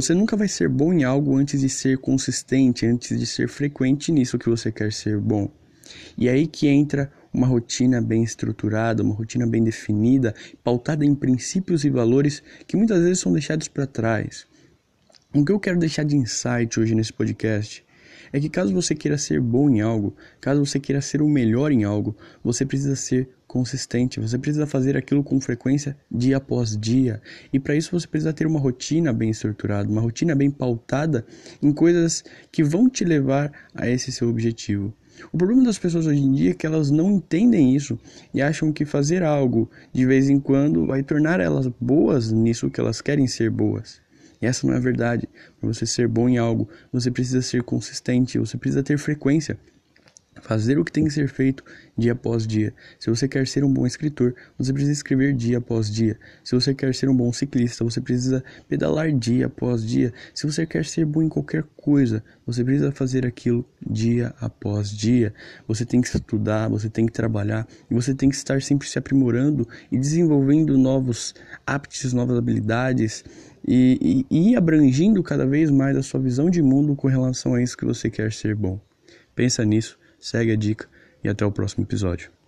Você nunca vai ser bom em algo antes de ser consistente, antes de ser frequente nisso que você quer ser bom. E é aí que entra uma rotina bem estruturada, uma rotina bem definida, pautada em princípios e valores que muitas vezes são deixados para trás. O que eu quero deixar de insight hoje nesse podcast é que caso você queira ser bom em algo, caso você queira ser o melhor em algo, você precisa ser consistente, você precisa fazer aquilo com frequência dia após dia. E para isso você precisa ter uma rotina bem estruturada, uma rotina bem pautada em coisas que vão te levar a esse seu objetivo. O problema das pessoas hoje em dia é que elas não entendem isso e acham que fazer algo de vez em quando vai tornar elas boas nisso que elas querem ser boas. E essa não é a verdade. Para você ser bom em algo, você precisa ser consistente, você precisa ter frequência. Fazer o que tem que ser feito dia após dia. Se você quer ser um bom escritor, você precisa escrever dia após dia. Se você quer ser um bom ciclista, você precisa pedalar dia após dia. Se você quer ser bom em qualquer coisa, você precisa fazer aquilo dia após dia. Você tem que estudar, você tem que trabalhar e você tem que estar sempre se aprimorando e desenvolvendo novos aptitudes, novas habilidades e, e, e abrangindo cada vez mais a sua visão de mundo com relação a isso que você quer ser bom. Pensa nisso, segue a dica e até o próximo episódio.